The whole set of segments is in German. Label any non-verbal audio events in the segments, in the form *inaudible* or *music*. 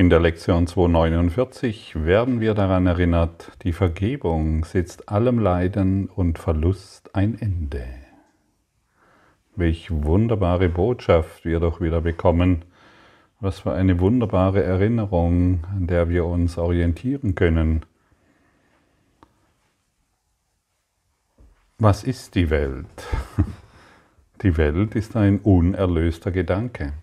In der Lektion 249 werden wir daran erinnert, die Vergebung setzt allem Leiden und Verlust ein Ende. Welch wunderbare Botschaft wir doch wieder bekommen. Was für eine wunderbare Erinnerung, an der wir uns orientieren können. Was ist die Welt? *laughs* Die Welt ist ein unerlöster Gedanke.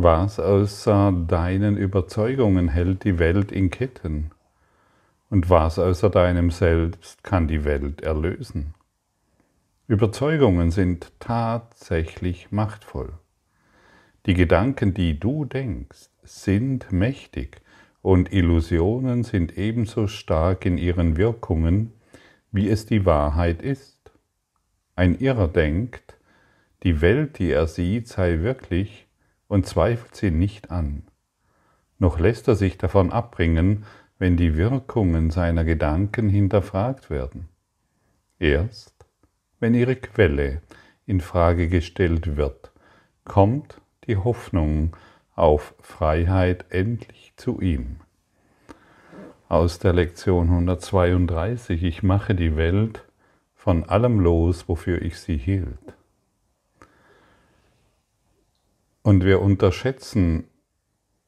Was außer deinen Überzeugungen hält die Welt in Ketten? Und was außer deinem Selbst kann die Welt erlösen? Überzeugungen sind tatsächlich machtvoll. Die Gedanken, die du denkst, sind mächtig und Illusionen sind ebenso stark in ihren Wirkungen, wie es die Wahrheit ist. Ein Irrer denkt, die Welt, die er sieht, sei wirklich, und zweifelt sie nicht an. Noch lässt er sich davon abbringen, wenn die Wirkungen seiner Gedanken hinterfragt werden. Erst wenn ihre Quelle in Frage gestellt wird, kommt die Hoffnung auf Freiheit endlich zu ihm. Aus der Lektion 132 Ich mache die Welt von allem los, wofür ich sie hielt. Und wir unterschätzen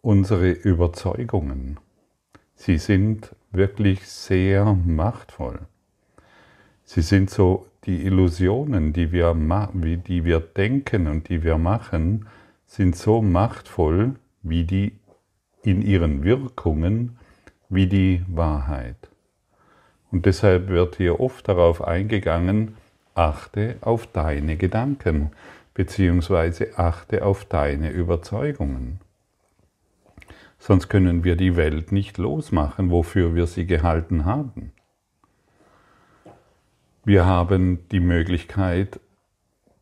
unsere Überzeugungen. Sie sind wirklich sehr machtvoll. Sie sind so die Illusionen, die wir, die wir denken und die wir machen, sind so machtvoll wie die in ihren Wirkungen wie die Wahrheit. Und deshalb wird hier oft darauf eingegangen, achte auf deine Gedanken beziehungsweise achte auf deine Überzeugungen. Sonst können wir die Welt nicht losmachen, wofür wir sie gehalten haben. Wir haben die Möglichkeit,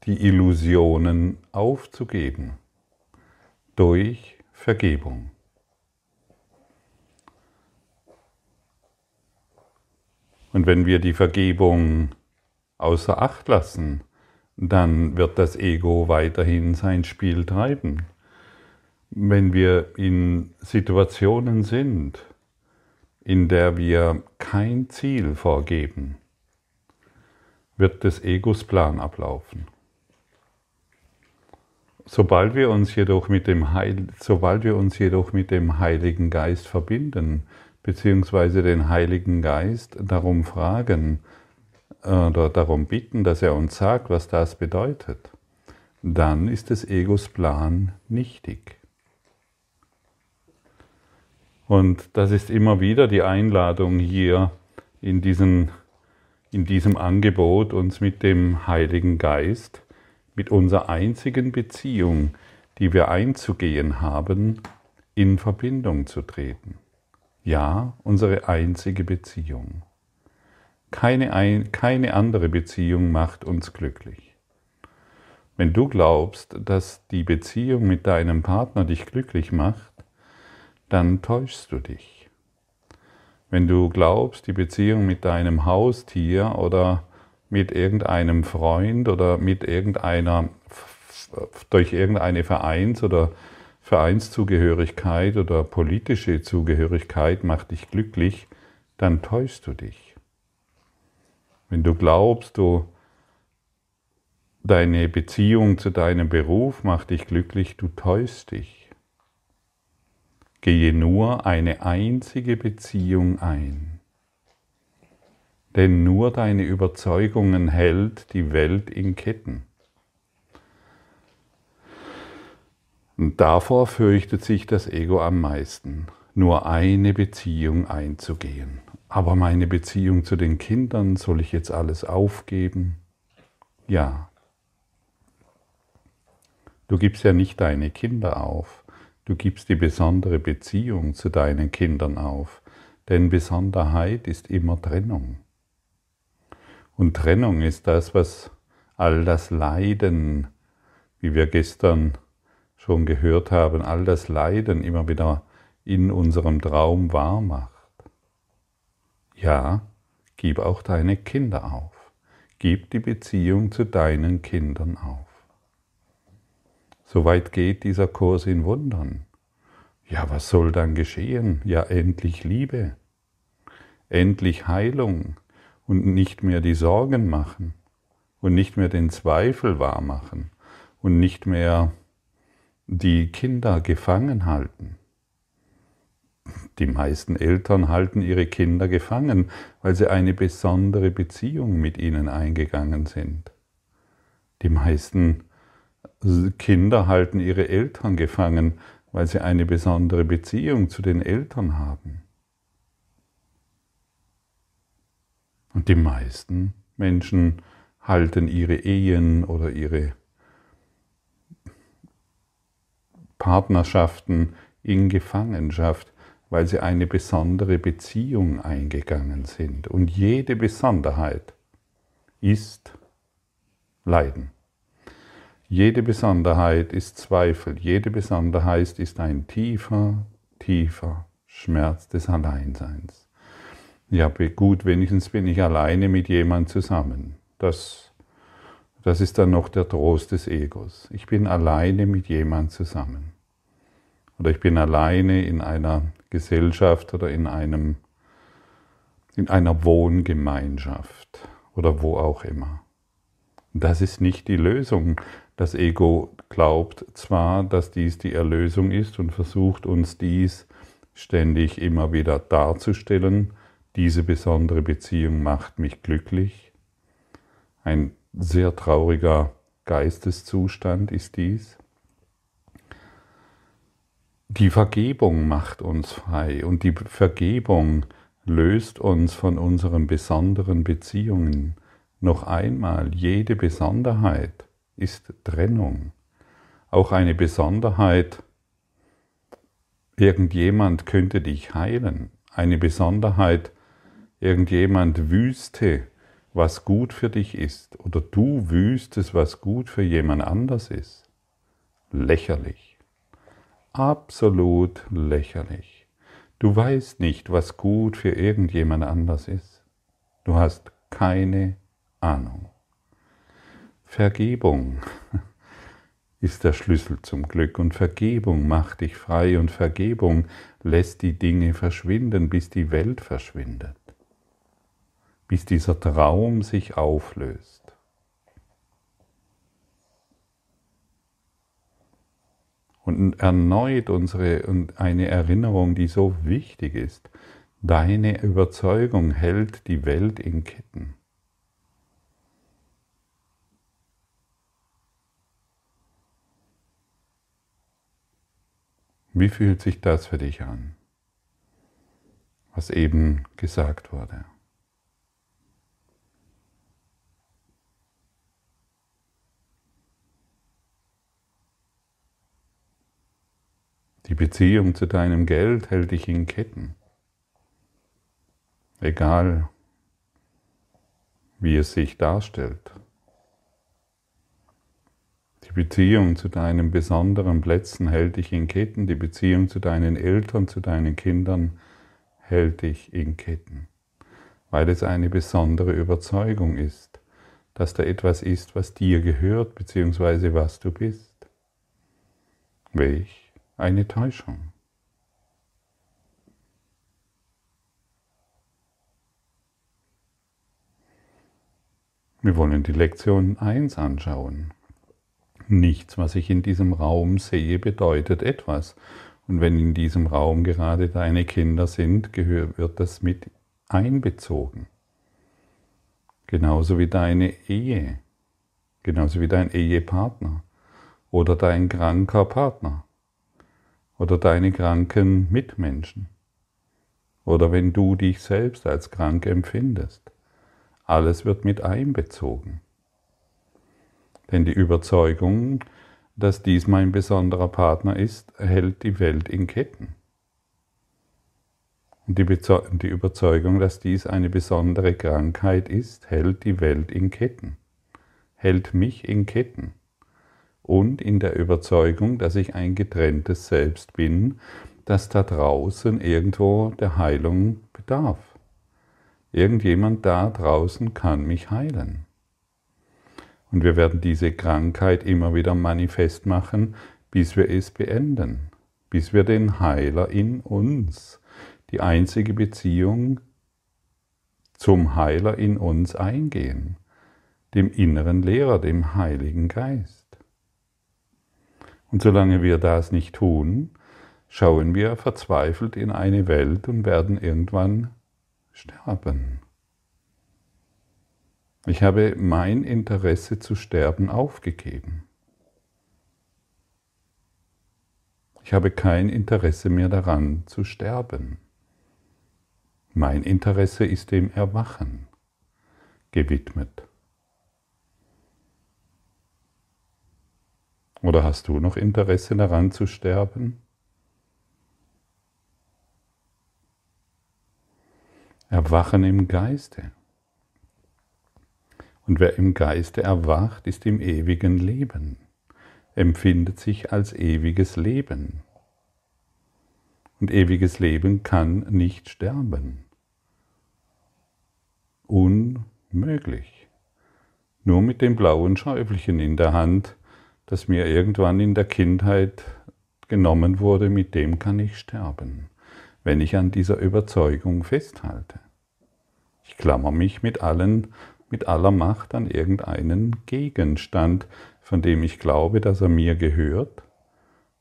die Illusionen aufzugeben durch Vergebung. Und wenn wir die Vergebung außer Acht lassen, dann wird das Ego weiterhin sein Spiel treiben. Wenn wir in Situationen sind, in der wir kein Ziel vorgeben, wird des Egos Plan ablaufen. Sobald wir uns jedoch mit dem, Heil, sobald wir uns jedoch mit dem Heiligen Geist verbinden, beziehungsweise den Heiligen Geist darum fragen, oder darum bitten, dass er uns sagt, was das bedeutet, dann ist des Egos Plan nichtig. Und das ist immer wieder die Einladung hier in, diesen, in diesem Angebot, uns mit dem Heiligen Geist, mit unserer einzigen Beziehung, die wir einzugehen haben, in Verbindung zu treten. Ja, unsere einzige Beziehung. Keine, ein, keine andere Beziehung macht uns glücklich. Wenn du glaubst, dass die Beziehung mit deinem Partner dich glücklich macht, dann täuschst du dich. Wenn du glaubst, die Beziehung mit deinem Haustier oder mit irgendeinem Freund oder mit irgendeiner, durch irgendeine Vereins- oder Vereinszugehörigkeit oder politische Zugehörigkeit macht dich glücklich, dann täuschst du dich. Wenn du glaubst, du deine Beziehung zu deinem Beruf macht dich glücklich, du täuschst dich. Gehe nur eine einzige Beziehung ein. Denn nur deine Überzeugungen hält die Welt in Ketten. Und davor fürchtet sich das Ego am meisten, nur eine Beziehung einzugehen. Aber meine Beziehung zu den Kindern, soll ich jetzt alles aufgeben? Ja. Du gibst ja nicht deine Kinder auf, du gibst die besondere Beziehung zu deinen Kindern auf, denn Besonderheit ist immer Trennung. Und Trennung ist das, was all das Leiden, wie wir gestern schon gehört haben, all das Leiden immer wieder in unserem Traum wahr macht. Ja, gib auch deine Kinder auf. Gib die Beziehung zu deinen Kindern auf. Soweit geht dieser Kurs in Wundern. Ja, was soll dann geschehen? Ja, endlich Liebe, endlich Heilung und nicht mehr die Sorgen machen und nicht mehr den Zweifel wahrmachen und nicht mehr die Kinder gefangen halten. Die meisten Eltern halten ihre Kinder gefangen, weil sie eine besondere Beziehung mit ihnen eingegangen sind. Die meisten Kinder halten ihre Eltern gefangen, weil sie eine besondere Beziehung zu den Eltern haben. Und die meisten Menschen halten ihre Ehen oder ihre Partnerschaften in Gefangenschaft, weil sie eine besondere Beziehung eingegangen sind. Und jede Besonderheit ist Leiden. Jede Besonderheit ist Zweifel, jede Besonderheit ist ein tiefer, tiefer Schmerz des Alleinseins. Ja, gut, wenigstens bin ich alleine mit jemand zusammen. Das, das ist dann noch der Trost des Egos. Ich bin alleine mit jemand zusammen. Oder ich bin alleine in einer Gesellschaft oder in einem in einer Wohngemeinschaft oder wo auch immer. Das ist nicht die Lösung. Das Ego glaubt zwar, dass dies die Erlösung ist und versucht uns dies ständig immer wieder darzustellen. Diese besondere Beziehung macht mich glücklich. Ein sehr trauriger Geisteszustand ist dies. Die Vergebung macht uns frei und die Vergebung löst uns von unseren besonderen Beziehungen. Noch einmal, jede Besonderheit ist Trennung. Auch eine Besonderheit, irgendjemand könnte dich heilen. Eine Besonderheit, irgendjemand wüsste, was gut für dich ist. Oder du wüsstest, was gut für jemand anders ist. Lächerlich absolut lächerlich. Du weißt nicht, was gut für irgendjemand anders ist. Du hast keine Ahnung. Vergebung *laughs* ist der Schlüssel zum Glück und Vergebung macht dich frei und Vergebung lässt die Dinge verschwinden, bis die Welt verschwindet, bis dieser Traum sich auflöst. Und erneut unsere und eine Erinnerung, die so wichtig ist. Deine Überzeugung hält die Welt in Ketten. Wie fühlt sich das für dich an, was eben gesagt wurde? Die Beziehung zu deinem Geld hält dich in Ketten. Egal, wie es sich darstellt. Die Beziehung zu deinen besonderen Plätzen hält dich in Ketten. Die Beziehung zu deinen Eltern, zu deinen Kindern hält dich in Ketten. Weil es eine besondere Überzeugung ist, dass da etwas ist, was dir gehört, beziehungsweise was du bist. Welch eine Täuschung. Wir wollen die Lektion 1 anschauen. Nichts, was ich in diesem Raum sehe, bedeutet etwas. Und wenn in diesem Raum gerade deine Kinder sind, wird das mit einbezogen. Genauso wie deine Ehe, genauso wie dein Ehepartner oder dein kranker Partner oder deine kranken Mitmenschen oder wenn du dich selbst als krank empfindest. Alles wird mit einbezogen. Denn die Überzeugung, dass dies mein besonderer Partner ist, hält die Welt in Ketten. Und die, Überzeugung, dass dies eine besondere Krankheit ist, hält die Welt in Ketten, hält mich in Ketten und in der Überzeugung, dass ich ein getrenntes Selbst bin, das da draußen irgendwo der Heilung bedarf. Irgendjemand da draußen kann mich heilen. Und wir werden diese Krankheit immer wieder manifest machen, bis wir es beenden. bis wir den Heiler in uns, die einzige Beziehung zum Heiler in uns eingehen, dem inneren Lehrer, dem Heiligen Geist. Und solange wir das nicht tun, schauen wir verzweifelt in eine Welt und werden irgendwann sterben. Ich habe mein Interesse zu sterben aufgegeben. Ich habe kein Interesse mehr daran zu sterben. Mein Interesse ist dem Erwachen gewidmet. Oder hast du noch Interesse daran zu sterben? Erwachen im Geiste. Und wer im Geiste erwacht, ist im ewigen Leben, empfindet sich als ewiges Leben. Und ewiges Leben kann nicht sterben. Unmöglich. Nur mit dem blauen Schäufelchen in der Hand, das mir irgendwann in der Kindheit genommen wurde, mit dem kann ich sterben, wenn ich an dieser Überzeugung festhalte. Ich klammer mich mit allen, mit aller Macht an irgendeinen Gegenstand, von dem ich glaube, dass er mir gehört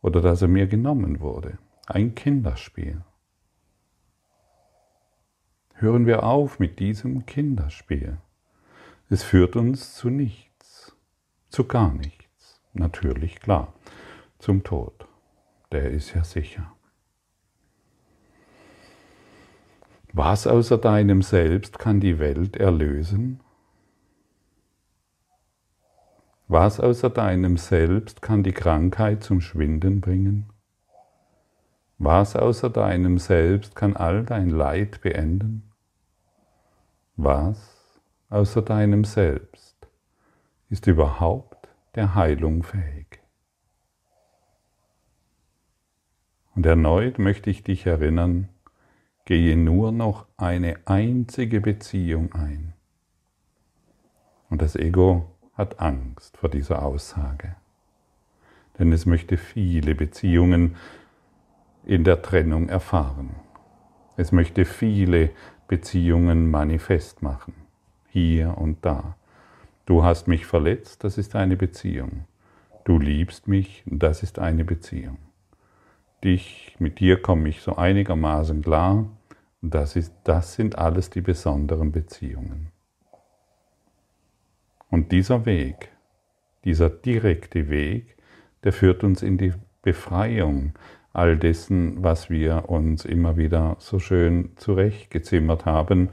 oder dass er mir genommen wurde. Ein Kinderspiel. Hören wir auf mit diesem Kinderspiel. Es führt uns zu nichts, zu gar nichts. Natürlich, klar, zum Tod. Der ist ja sicher. Was außer deinem Selbst kann die Welt erlösen? Was außer deinem Selbst kann die Krankheit zum Schwinden bringen? Was außer deinem Selbst kann all dein Leid beenden? Was außer deinem Selbst ist überhaupt der Heilung fähig? Und erneut möchte ich dich erinnern, gehe nur noch eine einzige Beziehung ein. Und das Ego hat Angst vor dieser Aussage, denn es möchte viele Beziehungen in der Trennung erfahren. Es möchte viele Beziehungen manifest machen, hier und da. Du hast mich verletzt, das ist eine Beziehung. Du liebst mich, das ist eine Beziehung. Dich, mit dir komme ich so einigermaßen klar, das, ist, das sind alles die besonderen Beziehungen. Und dieser Weg, dieser direkte Weg, der führt uns in die Befreiung all dessen, was wir uns immer wieder so schön zurechtgezimmert haben,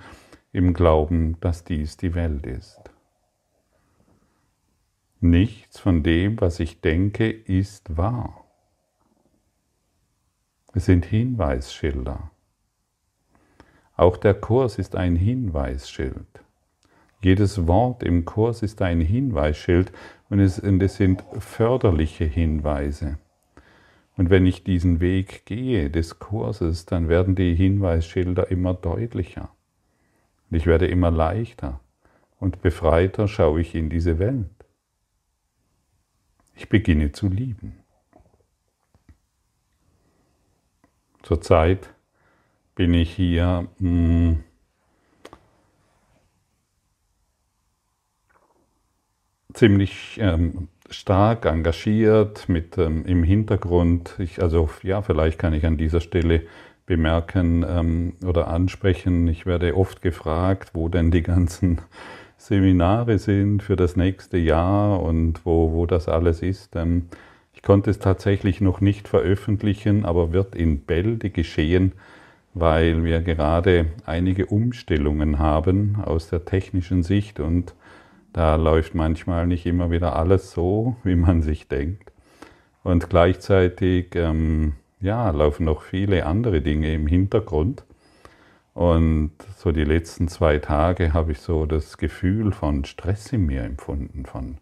im Glauben, dass dies die Welt ist. Nichts von dem, was ich denke, ist wahr. Es sind Hinweisschilder. Auch der Kurs ist ein Hinweisschild. Jedes Wort im Kurs ist ein Hinweisschild und es, und es sind förderliche Hinweise. Und wenn ich diesen Weg gehe des Kurses, dann werden die Hinweisschilder immer deutlicher. Und ich werde immer leichter und befreiter schaue ich in diese Welt. Ich beginne zu lieben. Zurzeit bin ich hier mh, hm, ziemlich ähm, stark engagiert mit ähm, im Hintergrund. Ich, also ja, vielleicht kann ich an dieser Stelle bemerken ähm, oder ansprechen. Ich werde oft gefragt, wo denn die ganzen Seminare sind für das nächste Jahr und wo, wo das alles ist. Ähm, ich konnte es tatsächlich noch nicht veröffentlichen, aber wird in Bälde geschehen, weil wir gerade einige Umstellungen haben aus der technischen Sicht und da läuft manchmal nicht immer wieder alles so, wie man sich denkt. Und gleichzeitig ähm, ja, laufen noch viele andere Dinge im Hintergrund. Und so die letzten zwei Tage habe ich so das Gefühl von Stress in mir empfunden, von,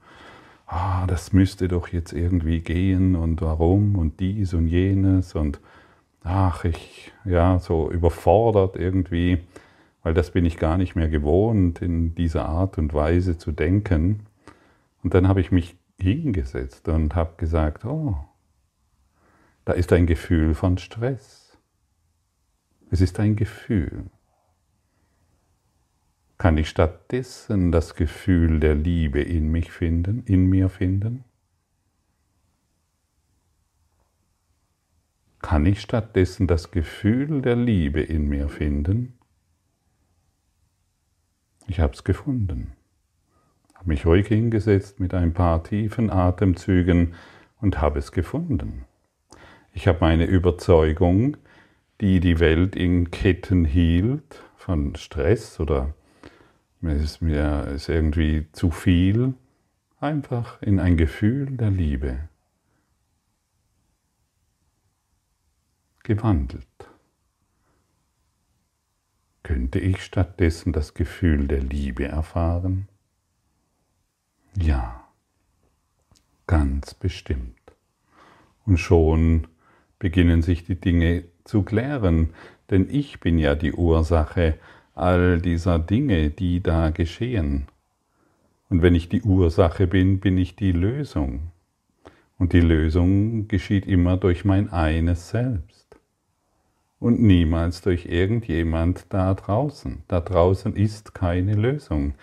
ah, das müsste doch jetzt irgendwie gehen und warum und dies und jenes und ach, ich, ja, so überfordert irgendwie weil das bin ich gar nicht mehr gewohnt, in dieser Art und Weise zu denken. Und dann habe ich mich hingesetzt und habe gesagt, oh, Da ist ein Gefühl von Stress. Es ist ein Gefühl. Kann ich stattdessen das Gefühl der Liebe in mich finden, in mir finden? Kann ich stattdessen das Gefühl der Liebe in mir finden? Ich habe es gefunden. Habe mich ruhig hingesetzt mit ein paar tiefen Atemzügen und habe es gefunden. Ich habe meine Überzeugung, die die Welt in Ketten hielt, von Stress oder es ist mir ist irgendwie zu viel, einfach in ein Gefühl der Liebe gewandelt. Könnte ich stattdessen das Gefühl der Liebe erfahren? Ja, ganz bestimmt. Und schon beginnen sich die Dinge zu klären, denn ich bin ja die Ursache all dieser Dinge, die da geschehen. Und wenn ich die Ursache bin, bin ich die Lösung. Und die Lösung geschieht immer durch mein eines Selbst und niemals durch irgendjemand da draußen. Da draußen ist keine Lösung,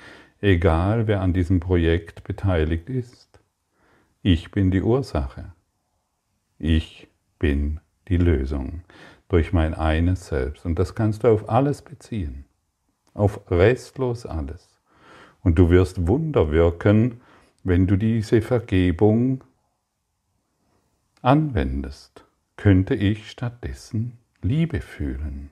egal wer an diesem Projekt beteiligt ist. Ich bin die Ursache. Ich bin die Lösung durch mein eines Selbst. Und das kannst du auf alles beziehen, auf restlos alles. Und du wirst Wunder wirken, wenn du diese Vergebung anwendest. Könnte ich stattdessen Liebe fühlen.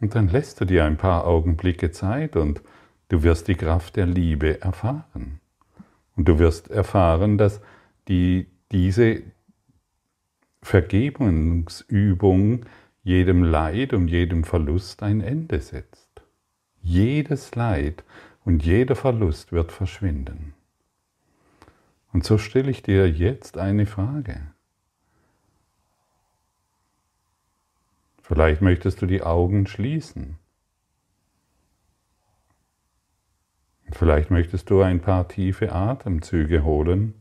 Und dann lässt du dir ein paar Augenblicke Zeit und du wirst die Kraft der Liebe erfahren. Und du wirst erfahren, dass die, diese Vergebungsübung jedem Leid und jedem Verlust ein Ende setzt. Jedes Leid und jeder Verlust wird verschwinden. Und so stelle ich dir jetzt eine Frage. Vielleicht möchtest du die Augen schließen. Vielleicht möchtest du ein paar tiefe Atemzüge holen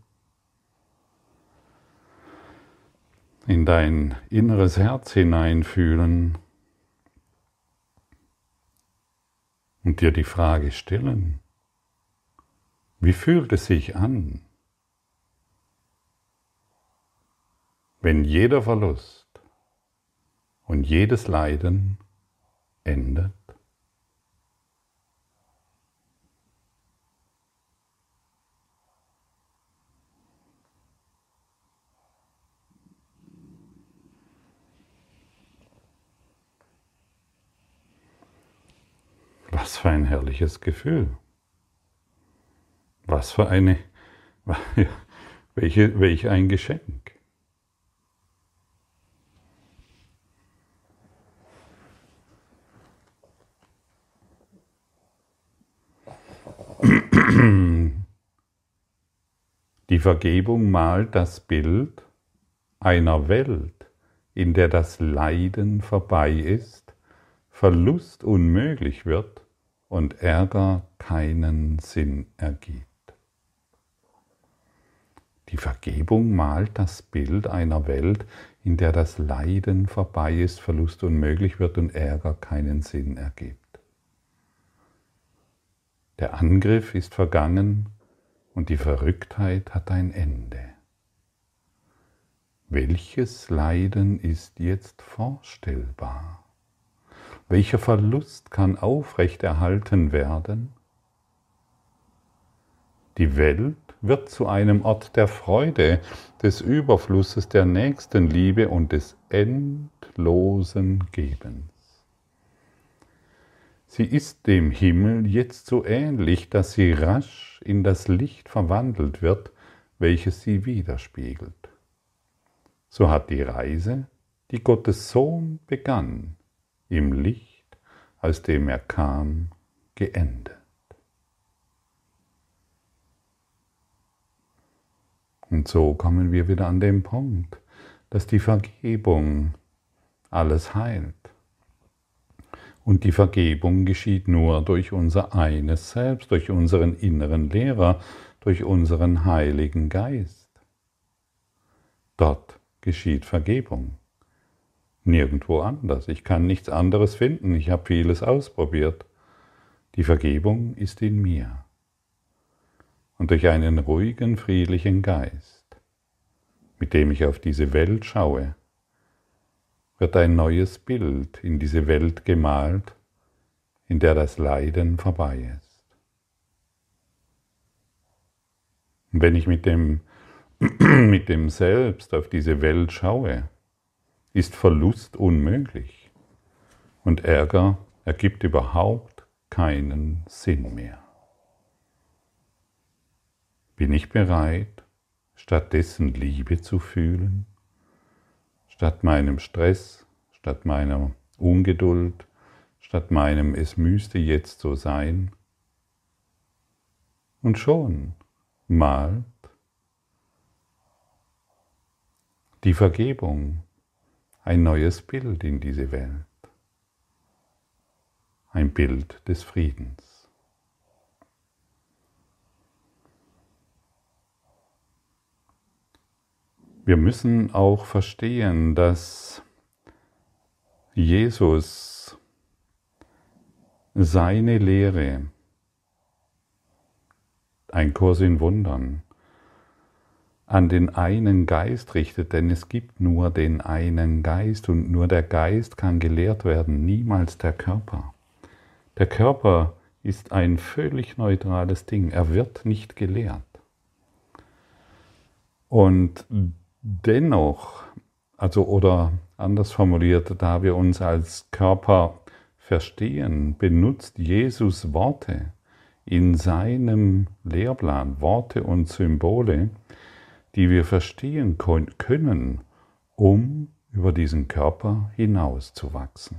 in dein inneres Herz hineinfühlen und dir die Frage stellen, wie fühlt es sich an, wenn jeder Verlust und jedes Leiden endet. Was für ein herrliches Gefühl. Was für eine, *laughs* welche, welch ein Geschenk. Die Vergebung malt das Bild einer Welt, in der das Leiden vorbei ist, Verlust unmöglich wird und Ärger keinen Sinn ergibt. Die Vergebung malt das Bild einer Welt, in der das Leiden vorbei ist, Verlust unmöglich wird und Ärger keinen Sinn ergibt. Der Angriff ist vergangen und die Verrücktheit hat ein Ende. Welches Leiden ist jetzt vorstellbar? Welcher Verlust kann aufrechterhalten werden? Die Welt wird zu einem Ort der Freude, des Überflusses der Nächstenliebe und des endlosen Gebens. Sie ist dem Himmel jetzt so ähnlich, dass sie rasch in das Licht verwandelt wird, welches sie widerspiegelt. So hat die Reise, die Gottes Sohn begann, im Licht, aus dem er kam, geendet. Und so kommen wir wieder an den Punkt, dass die Vergebung alles heilt und die Vergebung geschieht nur durch unser eines Selbst, durch unseren inneren Lehrer, durch unseren Heiligen Geist. Dort geschieht Vergebung. Nirgendwo anders. Ich kann nichts anderes finden. Ich habe vieles ausprobiert. Die Vergebung ist in mir. Und durch einen ruhigen, friedlichen Geist, mit dem ich auf diese Welt schaue, wird ein neues Bild in diese Welt gemalt, in der das Leiden vorbei ist. Und wenn ich mit dem, *clears throat* mit dem Selbst auf diese Welt schaue, ist Verlust unmöglich und Ärger ergibt überhaupt keinen Sinn mehr. Bin ich bereit, stattdessen Liebe zu fühlen? Statt meinem Stress, statt meiner Ungeduld, statt meinem Es müsste jetzt so sein? Und schon malt die Vergebung ein neues Bild in diese Welt, ein Bild des Friedens. Wir müssen auch verstehen, dass Jesus seine Lehre, ein Kurs in Wundern, an den einen Geist richtet, denn es gibt nur den einen Geist und nur der Geist kann gelehrt werden, niemals der Körper. Der Körper ist ein völlig neutrales Ding, er wird nicht gelehrt. Und dennoch, also oder anders formuliert, da wir uns als Körper verstehen, benutzt Jesus Worte in seinem Lehrplan, Worte und Symbole, die wir verstehen können, um über diesen Körper hinaus zu wachsen.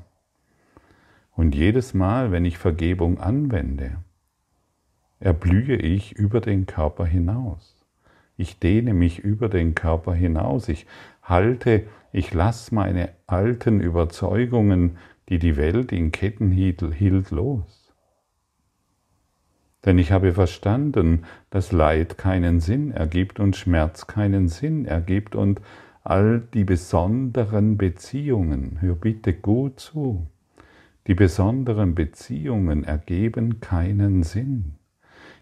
Und jedes Mal, wenn ich Vergebung anwende, erblühe ich über den Körper hinaus. Ich dehne mich über den Körper hinaus. Ich halte, ich lasse meine alten Überzeugungen, die die Welt in Ketten hielt, los. Denn ich habe verstanden, dass Leid keinen Sinn ergibt und Schmerz keinen Sinn ergibt und all die besonderen Beziehungen, hör bitte gut zu, die besonderen Beziehungen ergeben keinen Sinn.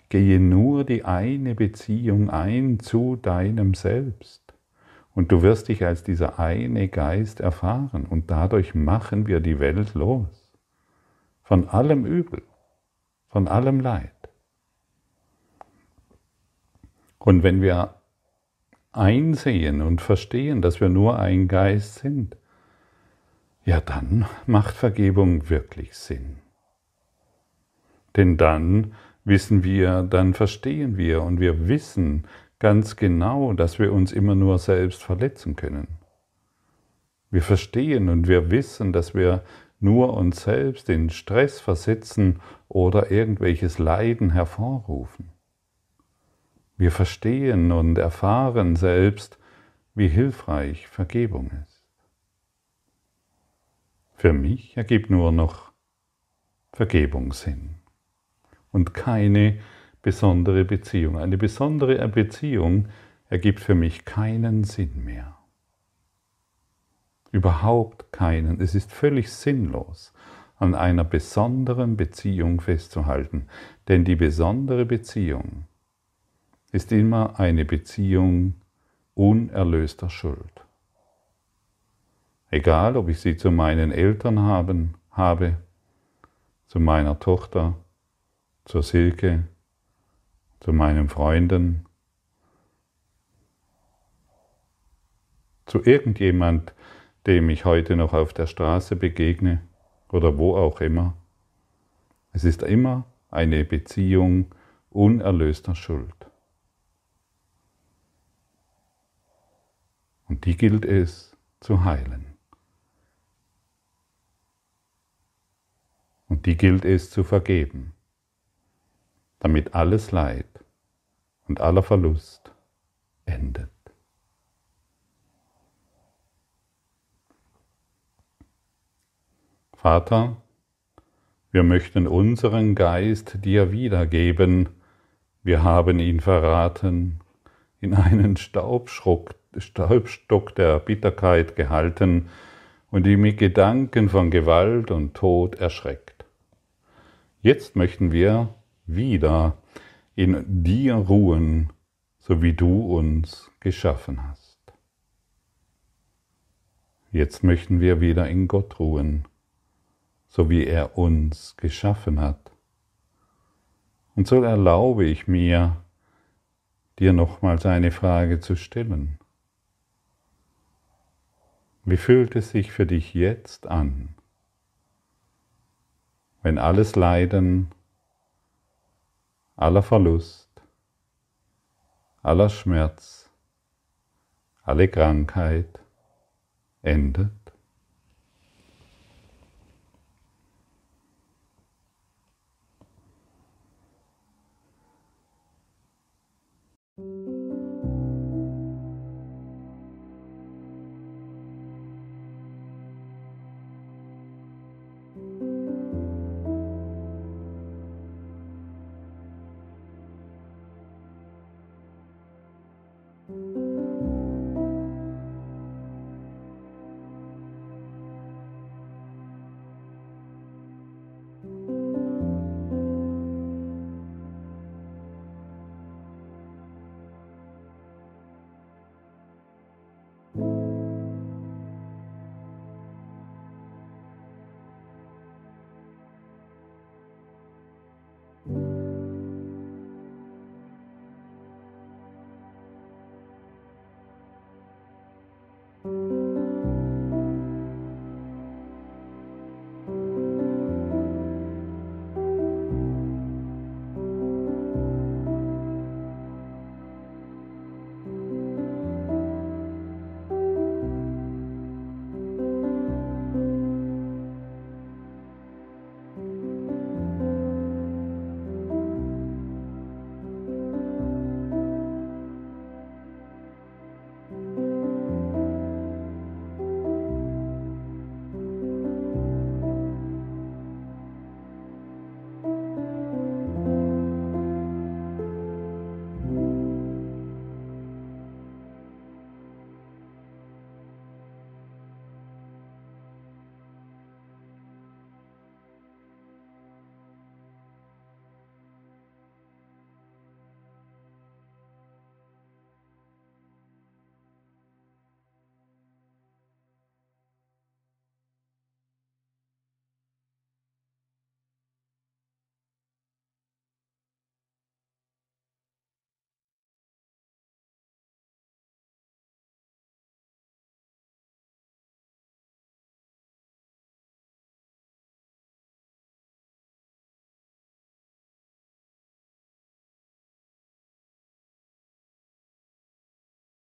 Gehe nur die eine Beziehung ein zu deinem Selbst. Und du wirst dich als dieser eine Geist erfahren. Und dadurch machen wir die Welt los. Von allem Übel, von allem Leid. Und wenn wir einsehen und verstehen, dass wir nur ein Geist sind, ja dann macht Vergebung wirklich Sinn. Denn dann wissen wir, dann verstehen wir und wir wissen ganz genau, dass wir uns immer nur selbst verletzen können. Wir verstehen und wir wissen, dass wir nur uns selbst in Stress versetzen oder irgendwelches Leiden hervorrufen. Wir verstehen und erfahren selbst, wie hilfreich Vergebung ist. Für mich ergibt nur noch Vergebung Sinn und keine besondere Beziehung. Eine besondere Beziehung ergibt für mich keinen Sinn mehr. Überhaupt keinen. Es ist völlig sinnlos, an einer besonderen Beziehung festzuhalten, denn die besondere Beziehung ist immer eine Beziehung unerlöster Schuld. Egal, ob ich sie zu meinen Eltern haben, habe, zu meiner Tochter, zur Silke, zu meinen Freunden, zu irgendjemand, dem ich heute noch auf der Straße begegne oder wo auch immer. Es ist immer eine Beziehung unerlöster Schuld. Und die gilt es zu heilen. Und die gilt es zu vergeben, damit alles Leid und aller Verlust endet. Vater, wir möchten unseren Geist dir wiedergeben, wir haben ihn verraten in einen Staubschruck Staubstock der Bitterkeit gehalten und die mit Gedanken von Gewalt und Tod erschreckt. Jetzt möchten wir wieder in dir ruhen, so wie du uns geschaffen hast. Jetzt möchten wir wieder in Gott ruhen, so wie er uns geschaffen hat. Und so erlaube ich mir, dir nochmals eine Frage zu stellen. Wie fühlt es sich für dich jetzt an, wenn alles Leiden, aller Verlust, aller Schmerz, alle Krankheit endet?